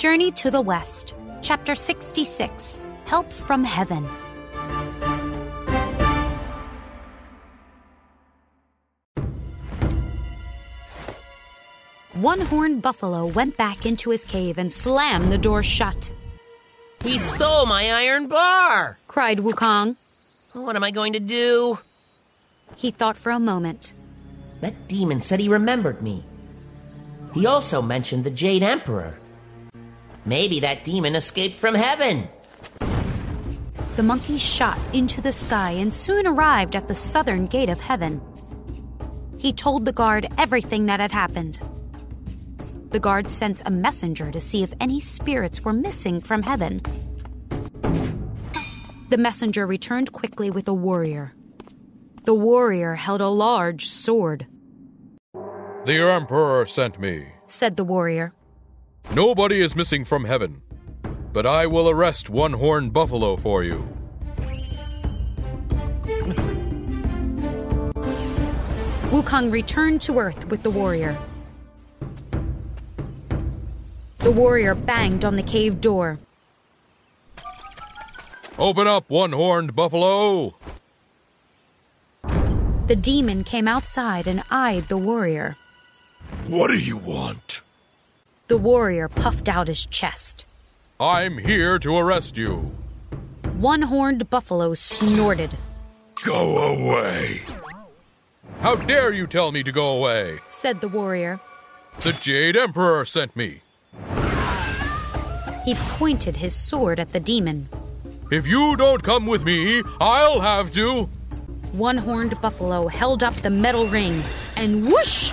Journey to the West, Chapter 66 Help from Heaven. One horned buffalo went back into his cave and slammed the door shut. He stole my iron bar! cried Wukong. What am I going to do? He thought for a moment. That demon said he remembered me. He also mentioned the Jade Emperor. Maybe that demon escaped from heaven. The monkey shot into the sky and soon arrived at the southern gate of heaven. He told the guard everything that had happened. The guard sent a messenger to see if any spirits were missing from heaven. The messenger returned quickly with a warrior. The warrior held a large sword, The Emperor sent me. said the warrior. Nobody is missing from heaven, but I will arrest one horned buffalo for you. Wukong returned to Earth with the warrior. The warrior banged on the cave door. Open up, one horned buffalo! The demon came outside and eyed the warrior. What do you want? The warrior puffed out his chest. I'm here to arrest you. One horned buffalo snorted, Go away. How dare you tell me to go away? said the warrior. The Jade Emperor sent me. He pointed his sword at the demon. If you don't come with me, I'll have to. One horned buffalo held up the metal ring, and whoosh!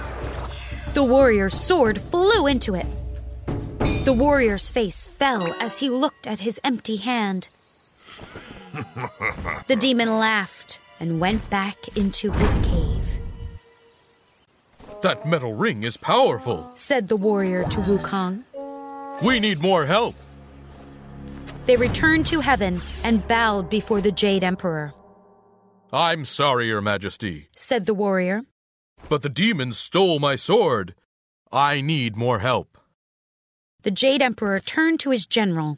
The warrior's sword flew into it. The warrior's face fell as he looked at his empty hand. the demon laughed and went back into his cave, That metal ring is powerful. said the warrior to Wukong. We need more help. They returned to heaven and bowed before the Jade Emperor, I'm sorry, Your Majesty, said the warrior. but the demons stole my sword. I need more help. The Jade Emperor turned to his general.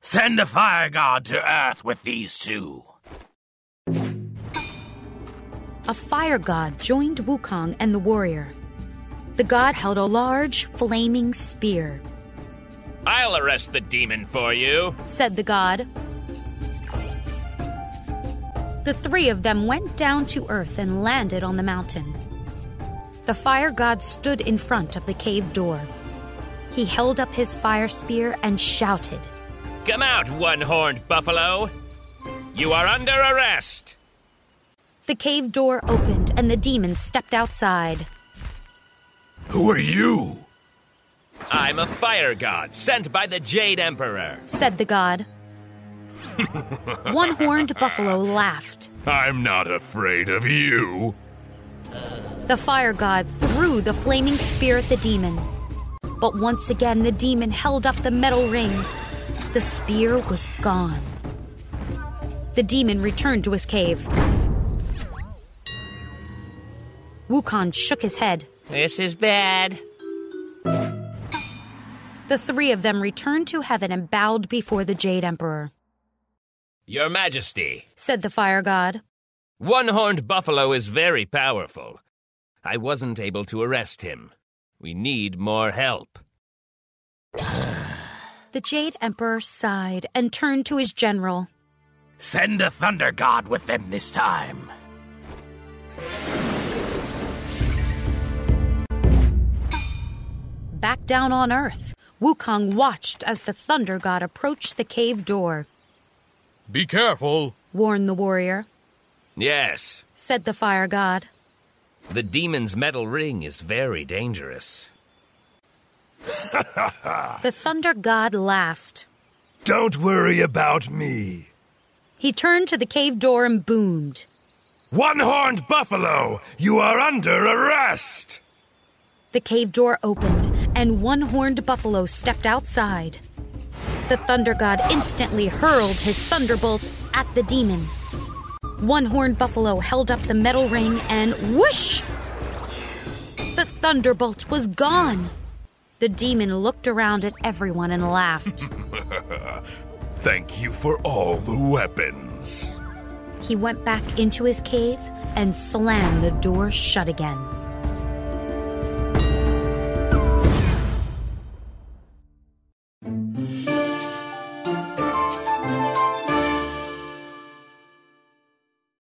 Send a fire god to Earth with these two. A fire god joined Wukong and the warrior. The god held a large, flaming spear, I'll arrest the demon for you. said the god. The three of them went down to earth and landed on the mountain. The fire god stood in front of the cave door. He held up his fire spear and shouted. Come out, one horned buffalo. You are under arrest. The cave door opened and the demon stepped outside. Who are you? I'm a fire god sent by the Jade Emperor. said the god. One horned buffalo laughed. I'm not afraid of you. The fire god threw the flaming spear at the demon. But once again, the demon held up the metal ring. The spear was gone. The demon returned to his cave. Wukong shook his head. This is bad. The three of them returned to heaven and bowed before the Jade Emperor. Your Majesty, Said the fire god. one horned buffalo is very powerful. I wasn't able to arrest him. We need more help. The Jade Emperor sighed and turned to his general. Send a thunder god with them this time. Back down on Earth, Wukong watched as the Thunder God approached the cave door. Be careful. Warned the warrior, Yes, said the Fire God. The demon's metal ring is very dangerous. The Thunder God laughed. Don't worry about me. He turned to the cave door and boomed. One horned buffalo, you are under arrest! The cave door opened, and one horned buffalo stepped outside. The Thunder God instantly hurled his thunderbolt at the demon. One horned buffalo held up the metal ring, and whoosh! The thunderbolt was gone. The demon looked around at everyone and laughed. Thank you for all the weapons. He went back into his cave and slammed the door shut again.